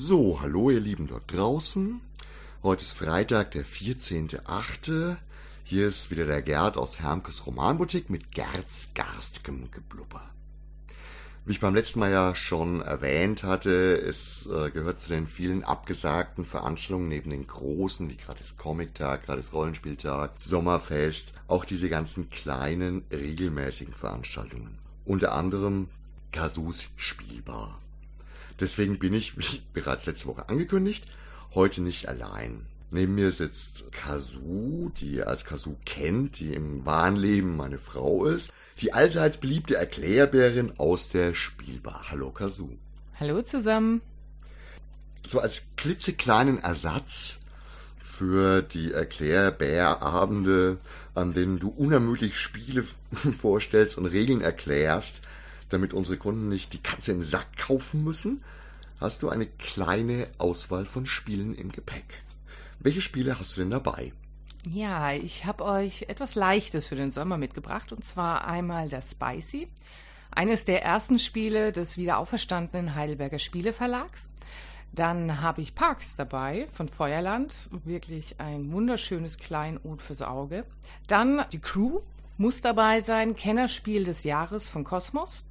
So, hallo ihr Lieben dort draußen. Heute ist Freitag, der 14.8. Hier ist wieder der Gerd aus Hermkes Romanboutique mit Gerds garstgem Geblubber. Wie ich beim letzten Mal ja schon erwähnt hatte, es äh, gehört zu den vielen abgesagten Veranstaltungen neben den großen, wie das Comic-Tag, das Rollenspieltag, Sommerfest, auch diese ganzen kleinen, regelmäßigen Veranstaltungen. Unter anderem Kasus Spielbar. Deswegen bin ich, wie bereits letzte Woche angekündigt, heute nicht allein. Neben mir sitzt Kazu, die ihr als Kazu kennt, die im wahren Leben meine Frau ist, die allseits beliebte Erklärbärin aus der Spielbar. Hallo Kazu. Hallo zusammen. So als klitzekleinen Ersatz für die Erklärbärabende, an denen du unermüdlich Spiele vorstellst und Regeln erklärst, damit unsere Kunden nicht die Katze im Sack kaufen müssen, hast du eine kleine Auswahl von Spielen im Gepäck. Welche Spiele hast du denn dabei? Ja, ich habe euch etwas Leichtes für den Sommer mitgebracht und zwar einmal das Spicy, eines der ersten Spiele des wiederauferstandenen Heidelberger Spieleverlags. Dann habe ich Parks dabei von Feuerland, wirklich ein wunderschönes Kleinod fürs Auge. Dann die Crew muss dabei sein, Kennerspiel des Jahres von Kosmos.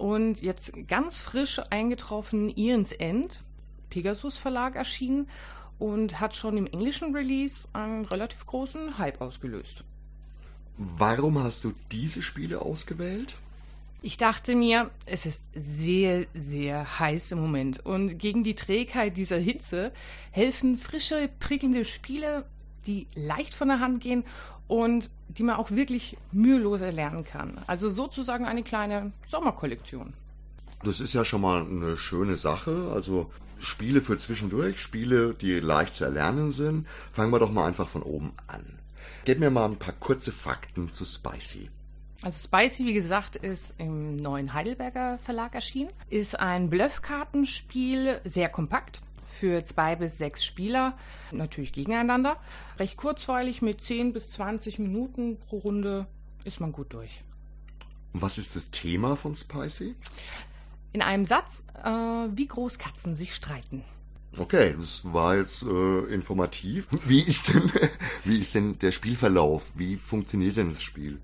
Und jetzt ganz frisch eingetroffen Ian's End, Pegasus Verlag erschienen und hat schon im englischen Release einen relativ großen Hype ausgelöst. Warum hast du diese Spiele ausgewählt? Ich dachte mir, es ist sehr, sehr heiß im Moment und gegen die Trägheit dieser Hitze helfen frische, prickelnde Spiele, die leicht von der Hand gehen und die man auch wirklich mühelos erlernen kann. Also sozusagen eine kleine Sommerkollektion. Das ist ja schon mal eine schöne Sache. Also Spiele für zwischendurch, Spiele, die leicht zu erlernen sind. Fangen wir doch mal einfach von oben an. Gib mir mal ein paar kurze Fakten zu Spicy. Also Spicy, wie gesagt, ist im neuen Heidelberger Verlag erschienen. Ist ein Bluffkartenspiel, sehr kompakt für zwei bis sechs Spieler, natürlich gegeneinander. Recht kurzweilig mit 10 bis 20 Minuten pro Runde ist man gut durch. Was ist das Thema von Spicy? In einem Satz, äh, wie groß Katzen sich streiten. Okay, das war jetzt äh, informativ. Wie ist denn, wie ist denn der Spielverlauf? Wie funktioniert denn das Spiel?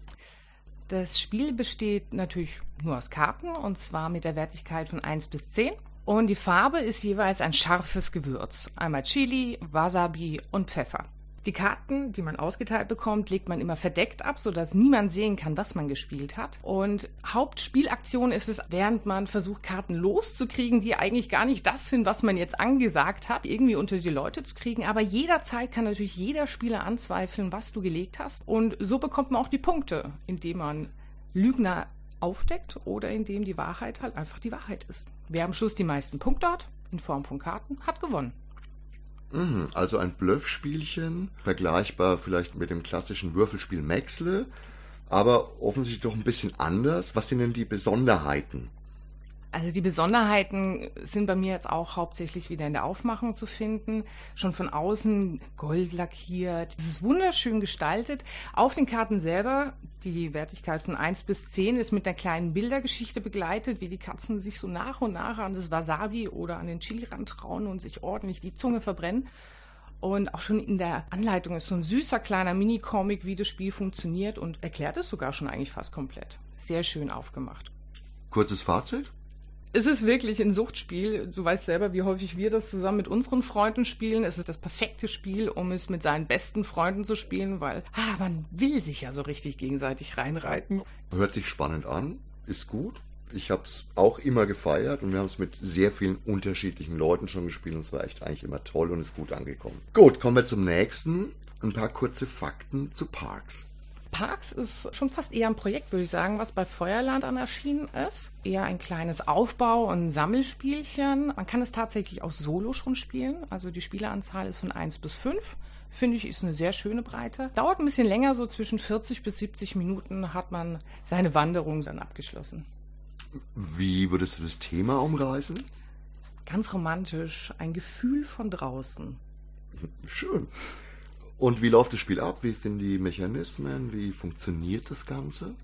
Das Spiel besteht natürlich nur aus Karten und zwar mit der Wertigkeit von 1 bis 10. Und die Farbe ist jeweils ein scharfes Gewürz. Einmal Chili, Wasabi und Pfeffer. Die Karten, die man ausgeteilt bekommt, legt man immer verdeckt ab, sodass niemand sehen kann, was man gespielt hat. Und Hauptspielaktion ist es, während man versucht, Karten loszukriegen, die eigentlich gar nicht das sind, was man jetzt angesagt hat, irgendwie unter die Leute zu kriegen. Aber jederzeit kann natürlich jeder Spieler anzweifeln, was du gelegt hast. Und so bekommt man auch die Punkte, indem man Lügner aufdeckt oder indem die Wahrheit halt einfach die Wahrheit ist. Wer am Schluss die meisten Punkte hat, in Form von Karten, hat gewonnen. Mhm, also ein Bluffspielchen, vergleichbar vielleicht mit dem klassischen Würfelspiel Maxle, aber offensichtlich doch ein bisschen anders. Was sind denn die Besonderheiten? Also die Besonderheiten sind bei mir jetzt auch hauptsächlich wieder in der Aufmachung zu finden. Schon von außen gold lackiert. Es ist wunderschön gestaltet. Auf den Karten selber, die Wertigkeit von 1 bis 10 ist mit einer kleinen Bildergeschichte begleitet, wie die Katzen sich so nach und nach an das Wasabi oder an den Chili-Rand trauen und sich ordentlich die Zunge verbrennen. Und auch schon in der Anleitung ist so ein süßer kleiner Mini-Comic, wie das Spiel funktioniert und erklärt es sogar schon eigentlich fast komplett. Sehr schön aufgemacht. Kurzes Fazit? Es ist wirklich ein Suchtspiel. Du weißt selber, wie häufig wir das zusammen mit unseren Freunden spielen. Es ist das perfekte Spiel, um es mit seinen besten Freunden zu spielen, weil ah, man will sich ja so richtig gegenseitig reinreiten. Hört sich spannend an, ist gut. Ich habe es auch immer gefeiert und wir haben es mit sehr vielen unterschiedlichen Leuten schon gespielt und es war echt eigentlich immer toll und ist gut angekommen. Gut, kommen wir zum nächsten. Ein paar kurze Fakten zu Parks. Parks ist schon fast eher ein Projekt, würde ich sagen, was bei Feuerland an erschienen ist. Eher ein kleines Aufbau- und Sammelspielchen. Man kann es tatsächlich auch solo schon spielen. Also die Spieleranzahl ist von 1 bis 5. Finde ich, ist eine sehr schöne Breite. Dauert ein bisschen länger, so zwischen 40 bis 70 Minuten hat man seine Wanderung dann abgeschlossen. Wie würdest du das Thema umreißen? Ganz romantisch, ein Gefühl von draußen. Schön. Und wie läuft das Spiel ab? Wie sind die Mechanismen? Wie funktioniert das Ganze?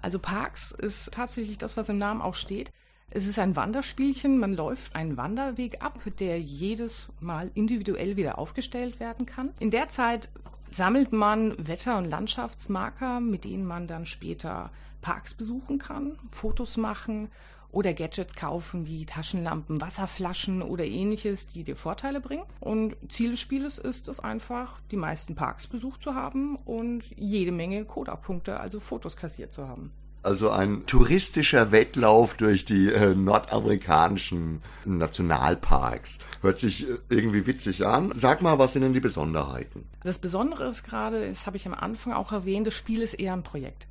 Also Parks ist tatsächlich das, was im Namen auch steht. Es ist ein Wanderspielchen. Man läuft einen Wanderweg ab, der jedes Mal individuell wieder aufgestellt werden kann. In der Zeit sammelt man Wetter- und Landschaftsmarker, mit denen man dann später Parks besuchen kann, Fotos machen oder Gadgets kaufen wie Taschenlampen, Wasserflaschen oder ähnliches, die dir Vorteile bringen. Und Ziel des Spieles ist es einfach, die meisten Parks besucht zu haben und jede Menge Coda-Punkte, also Fotos kassiert zu haben. Also ein touristischer Wettlauf durch die äh, nordamerikanischen Nationalparks. Hört sich äh, irgendwie witzig an. Sag mal, was sind denn die Besonderheiten? Das Besondere ist gerade, das habe ich am Anfang auch erwähnt, das Spiel ist eher ein Projekt.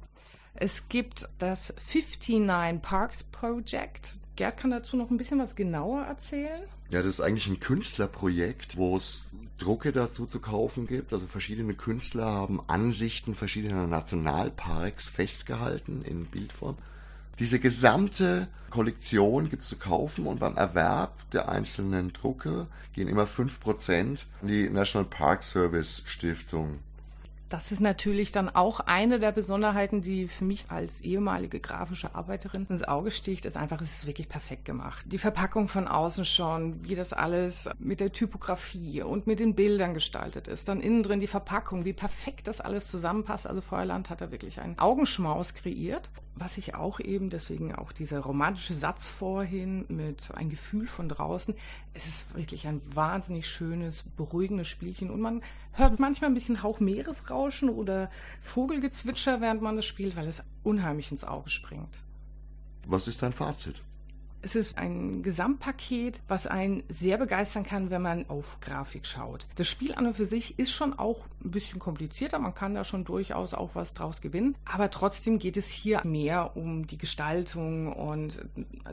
Es gibt das 59 Parks Project. Gerd kann dazu noch ein bisschen was genauer erzählen. Ja, das ist eigentlich ein Künstlerprojekt, wo es Drucke dazu zu kaufen gibt. Also verschiedene Künstler haben Ansichten verschiedener Nationalparks festgehalten in Bildform. Diese gesamte Kollektion gibt es zu kaufen und beim Erwerb der einzelnen Drucke gehen immer 5% an die National Park Service Stiftung. Das ist natürlich dann auch eine der Besonderheiten, die für mich als ehemalige grafische Arbeiterin ins Auge sticht, ist einfach, es ist wirklich perfekt gemacht. Die Verpackung von außen schon, wie das alles mit der Typografie und mit den Bildern gestaltet ist. Dann innen drin die Verpackung, wie perfekt das alles zusammenpasst. Also Feuerland hat da wirklich einen Augenschmaus kreiert. Was ich auch eben, deswegen auch dieser romantische Satz vorhin mit ein Gefühl von draußen. Es ist wirklich ein wahnsinnig schönes, beruhigendes Spielchen und man hört manchmal ein bisschen Hauch Meeresrauschen oder Vogelgezwitscher, während man das spielt, weil es unheimlich ins Auge springt. Was ist dein Fazit? Es ist ein Gesamtpaket, was einen sehr begeistern kann, wenn man auf Grafik schaut. Das Spiel an und für sich ist schon auch ein bisschen komplizierter. Man kann da schon durchaus auch was draus gewinnen. Aber trotzdem geht es hier mehr um die Gestaltung und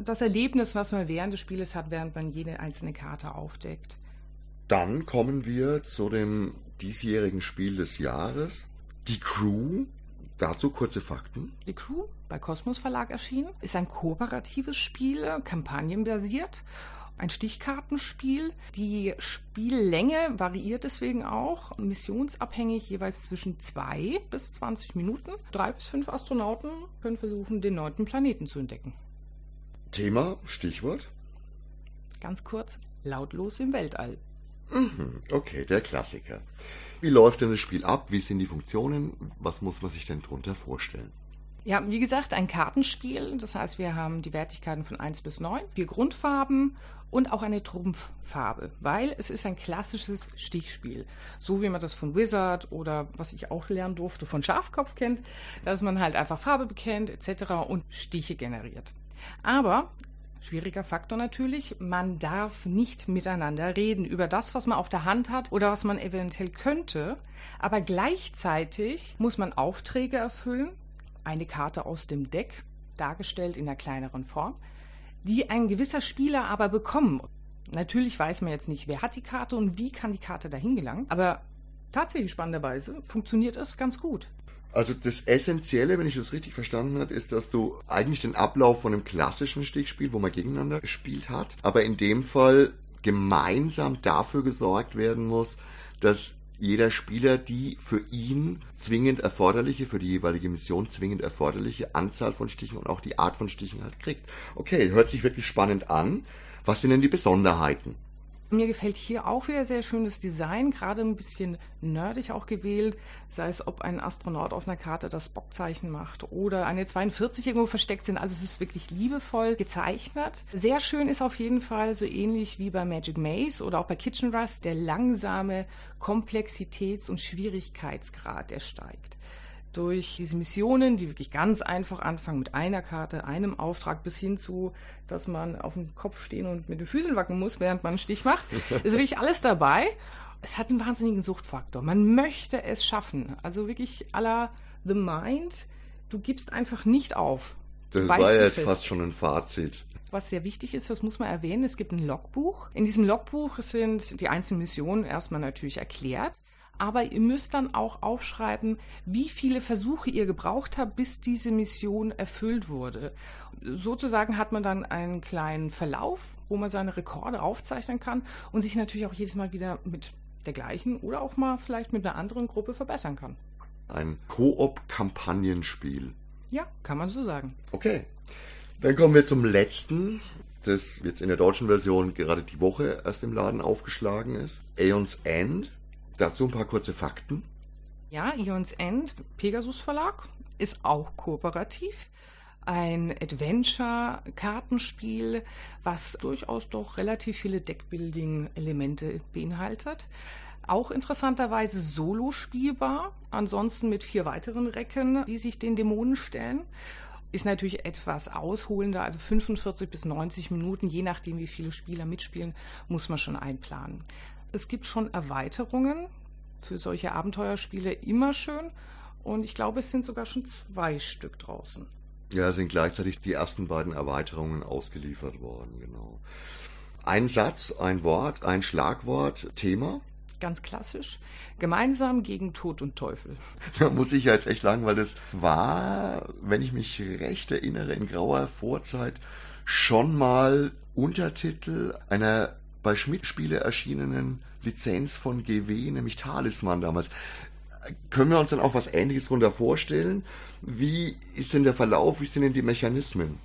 das Erlebnis, was man während des Spieles hat, während man jede einzelne Karte aufdeckt. Dann kommen wir zu dem diesjährigen Spiel des Jahres. Die Crew. Dazu kurze Fakten. Die Crew, bei Kosmos Verlag erschienen, ist ein kooperatives Spiel, kampagnenbasiert. Ein Stichkartenspiel. Die Spiellänge variiert deswegen auch, missionsabhängig jeweils zwischen zwei bis 20 Minuten. Drei bis fünf Astronauten können versuchen, den neunten Planeten zu entdecken. Thema, Stichwort? Ganz kurz, lautlos im Weltall. Mhm, okay, der Klassiker. Wie läuft denn das Spiel ab? Wie sind die Funktionen? Was muss man sich denn drunter vorstellen? Ja, wie gesagt, ein Kartenspiel. Das heißt, wir haben die Wertigkeiten von 1 bis 9, vier Grundfarben und auch eine Trumpffarbe, weil es ist ein klassisches Stichspiel. So wie man das von Wizard oder was ich auch lernen durfte, von Schafkopf kennt, dass man halt einfach Farbe bekennt etc. und Stiche generiert. Aber Schwieriger Faktor natürlich, man darf nicht miteinander reden über das, was man auf der Hand hat oder was man eventuell könnte, aber gleichzeitig muss man Aufträge erfüllen, eine Karte aus dem Deck, dargestellt in einer kleineren Form, die ein gewisser Spieler aber bekommen. Natürlich weiß man jetzt nicht, wer hat die Karte und wie kann die Karte dahin gelangen, aber tatsächlich spannenderweise funktioniert es ganz gut. Also das Essentielle, wenn ich das richtig verstanden habe, ist, dass du eigentlich den Ablauf von einem klassischen Stichspiel, wo man gegeneinander gespielt hat, aber in dem Fall gemeinsam dafür gesorgt werden muss, dass jeder Spieler die für ihn zwingend erforderliche, für die jeweilige Mission zwingend erforderliche Anzahl von Stichen und auch die Art von Stichen halt kriegt. Okay, hört sich wirklich spannend an. Was sind denn die Besonderheiten? Mir gefällt hier auch wieder sehr schön das Design, gerade ein bisschen nerdig auch gewählt, sei es ob ein Astronaut auf einer Karte das Bockzeichen macht oder eine 42 irgendwo versteckt sind. Also es ist wirklich liebevoll gezeichnet. Sehr schön ist auf jeden Fall so ähnlich wie bei Magic Maze oder auch bei Kitchen Rust der langsame Komplexitäts- und Schwierigkeitsgrad, der steigt durch diese Missionen, die wirklich ganz einfach anfangen mit einer Karte, einem Auftrag bis hin zu, dass man auf dem Kopf stehen und mit den Füßen wackeln muss, während man einen Stich macht, ist wirklich alles dabei. Es hat einen wahnsinnigen Suchtfaktor. Man möchte es schaffen. Also wirklich aller The Mind. Du gibst einfach nicht auf. Das war ja jetzt fast schon ein Fazit. Was sehr wichtig ist, das muss man erwähnen, es gibt ein Logbuch. In diesem Logbuch sind die einzelnen Missionen erstmal natürlich erklärt aber ihr müsst dann auch aufschreiben, wie viele Versuche ihr gebraucht habt, bis diese Mission erfüllt wurde. Sozusagen hat man dann einen kleinen Verlauf, wo man seine Rekorde aufzeichnen kann und sich natürlich auch jedes Mal wieder mit der gleichen oder auch mal vielleicht mit einer anderen Gruppe verbessern kann. Ein Koop-Kampagnenspiel. Ja, kann man so sagen. Okay. Dann kommen wir zum letzten, das jetzt in der deutschen Version gerade die Woche erst im Laden aufgeschlagen ist. Aeons End. Dazu ein paar kurze Fakten. Ja, Aeons End, Pegasus Verlag, ist auch kooperativ. Ein Adventure-Kartenspiel, was durchaus doch relativ viele Deckbuilding-Elemente beinhaltet. Auch interessanterweise solo spielbar, ansonsten mit vier weiteren Recken, die sich den Dämonen stellen. Ist natürlich etwas ausholender, also 45 bis 90 Minuten, je nachdem wie viele Spieler mitspielen, muss man schon einplanen. Es gibt schon Erweiterungen für solche Abenteuerspiele immer schön und ich glaube, es sind sogar schon zwei Stück draußen. Ja, sind gleichzeitig die ersten beiden Erweiterungen ausgeliefert worden, genau. Ein Satz, ein Wort, ein Schlagwort, Thema ganz klassisch. Gemeinsam gegen Tod und Teufel. Da muss ich ja jetzt echt sagen, weil das war, wenn ich mich recht erinnere, in grauer Vorzeit schon mal Untertitel einer bei Schmidt-Spiele erschienenen Lizenz von GW, nämlich Talisman damals. Können wir uns dann auch was Ähnliches darunter vorstellen? Wie ist denn der Verlauf? Wie sind denn die Mechanismen?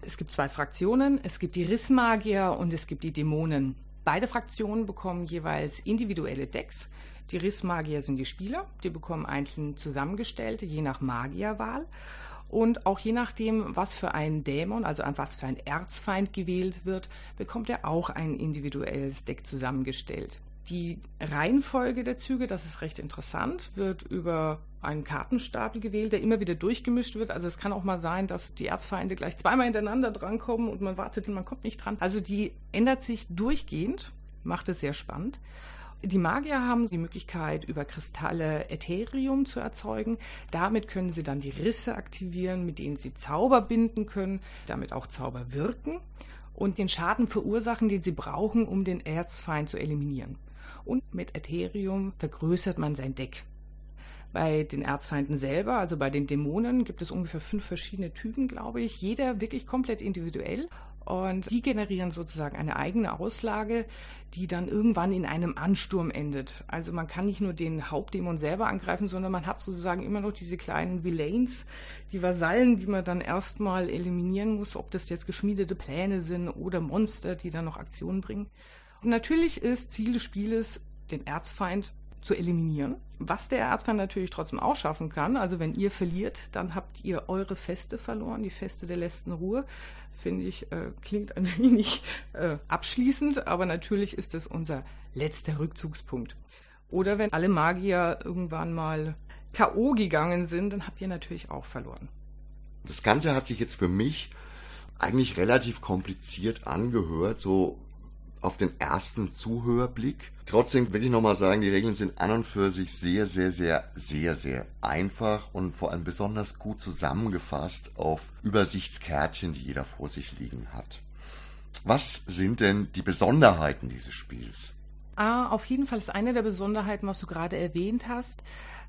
Es gibt zwei Fraktionen. Es gibt die Rissmagier und es gibt die Dämonen. Beide Fraktionen bekommen jeweils individuelle Decks. Die Rissmagier sind die Spieler, die bekommen einzeln zusammengestellte, je nach Magierwahl. Und auch je nachdem, was für ein Dämon, also was für ein Erzfeind gewählt wird, bekommt er auch ein individuelles Deck zusammengestellt. Die Reihenfolge der Züge, das ist recht interessant, wird über einen Kartenstapel gewählt, der immer wieder durchgemischt wird. Also es kann auch mal sein, dass die Erzfeinde gleich zweimal hintereinander drankommen und man wartet und man kommt nicht dran. Also die ändert sich durchgehend, macht es sehr spannend. Die Magier haben die Möglichkeit, über Kristalle Ätherium zu erzeugen. Damit können sie dann die Risse aktivieren, mit denen sie Zauber binden können, damit auch Zauber wirken und den Schaden verursachen, den sie brauchen, um den Erzfeind zu eliminieren. Und mit Ätherium vergrößert man sein Deck. Bei den Erzfeinden selber, also bei den Dämonen, gibt es ungefähr fünf verschiedene Typen, glaube ich. Jeder wirklich komplett individuell. Und die generieren sozusagen eine eigene Auslage, die dann irgendwann in einem Ansturm endet. Also man kann nicht nur den Hauptdämon selber angreifen, sondern man hat sozusagen immer noch diese kleinen Villains, die Vasallen, die man dann erstmal eliminieren muss, ob das jetzt geschmiedete Pläne sind oder Monster, die dann noch Aktionen bringen. Und natürlich ist Ziel des Spieles, den Erzfeind zu eliminieren. Was der Erzfeind natürlich trotzdem auch schaffen kann. Also wenn ihr verliert, dann habt ihr eure Feste verloren, die Feste der letzten Ruhe. Finde ich, äh, klingt ein wenig äh, abschließend, aber natürlich ist es unser letzter Rückzugspunkt. Oder wenn alle Magier irgendwann mal K.O. gegangen sind, dann habt ihr natürlich auch verloren. Das Ganze hat sich jetzt für mich eigentlich relativ kompliziert angehört, so auf den ersten Zuhörblick. Trotzdem will ich nochmal sagen, die Regeln sind an und für sich sehr, sehr, sehr, sehr, sehr einfach und vor allem besonders gut zusammengefasst auf Übersichtskärtchen, die jeder vor sich liegen hat. Was sind denn die Besonderheiten dieses Spiels? Ah, auf jeden Fall ist eine der Besonderheiten, was du gerade erwähnt hast.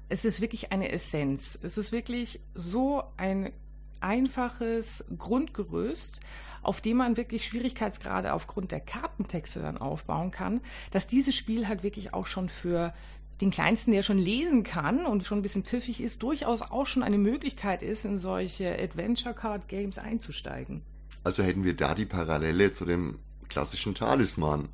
Es ist wirklich eine Essenz. Es ist wirklich so ein einfaches Grundgerüst, auf dem man wirklich Schwierigkeitsgrade aufgrund der Kartentexte dann aufbauen kann, dass dieses Spiel halt wirklich auch schon für den Kleinsten, der schon lesen kann und schon ein bisschen pfiffig ist, durchaus auch schon eine Möglichkeit ist, in solche Adventure Card Games einzusteigen. Also hätten wir da die Parallele zu dem klassischen Talisman.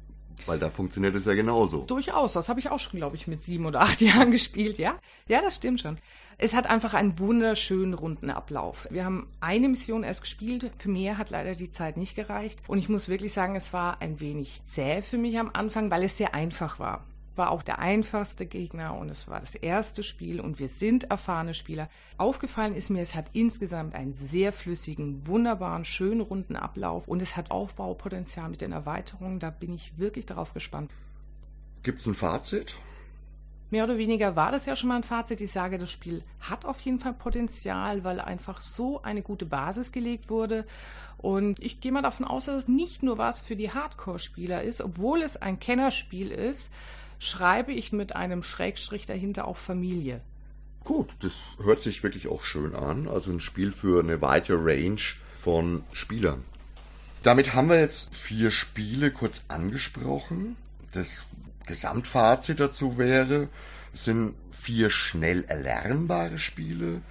Weil da funktioniert es ja genauso. Durchaus, das habe ich auch schon, glaube ich, mit sieben oder acht Jahren gespielt, ja? Ja, das stimmt schon. Es hat einfach einen wunderschönen runden Ablauf. Wir haben eine Mission erst gespielt. Für mehr hat leider die Zeit nicht gereicht. Und ich muss wirklich sagen, es war ein wenig zäh für mich am Anfang, weil es sehr einfach war war auch der einfachste Gegner und es war das erste Spiel und wir sind erfahrene Spieler. Aufgefallen ist mir, es hat insgesamt einen sehr flüssigen, wunderbaren, schönen runden Ablauf und es hat Aufbaupotenzial mit den Erweiterungen. Da bin ich wirklich darauf gespannt. Gibt es ein Fazit? Mehr oder weniger war das ja schon mal ein Fazit. Ich sage, das Spiel hat auf jeden Fall Potenzial, weil einfach so eine gute Basis gelegt wurde. Und ich gehe mal davon aus, dass es nicht nur was für die Hardcore-Spieler ist, obwohl es ein Kennerspiel ist, schreibe ich mit einem Schrägstrich dahinter auch Familie. Gut, das hört sich wirklich auch schön an. Also ein Spiel für eine weite Range von Spielern. Damit haben wir jetzt vier Spiele kurz angesprochen. Das Gesamtfazit dazu wäre, es sind vier schnell erlernbare Spiele,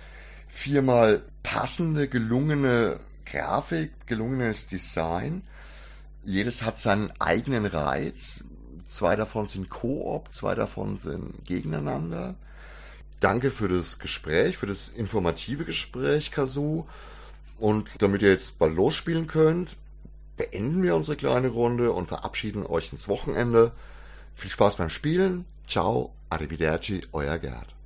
viermal passende, gelungene Grafik, gelungenes Design. Jedes hat seinen eigenen Reiz. Zwei davon sind Koop, zwei davon sind gegeneinander. Danke für das Gespräch, für das informative Gespräch, Kasu. Und damit ihr jetzt bald losspielen könnt, beenden wir unsere kleine Runde und verabschieden euch ins Wochenende. Viel Spaß beim Spielen. Ciao, arrivederci, euer Gerd.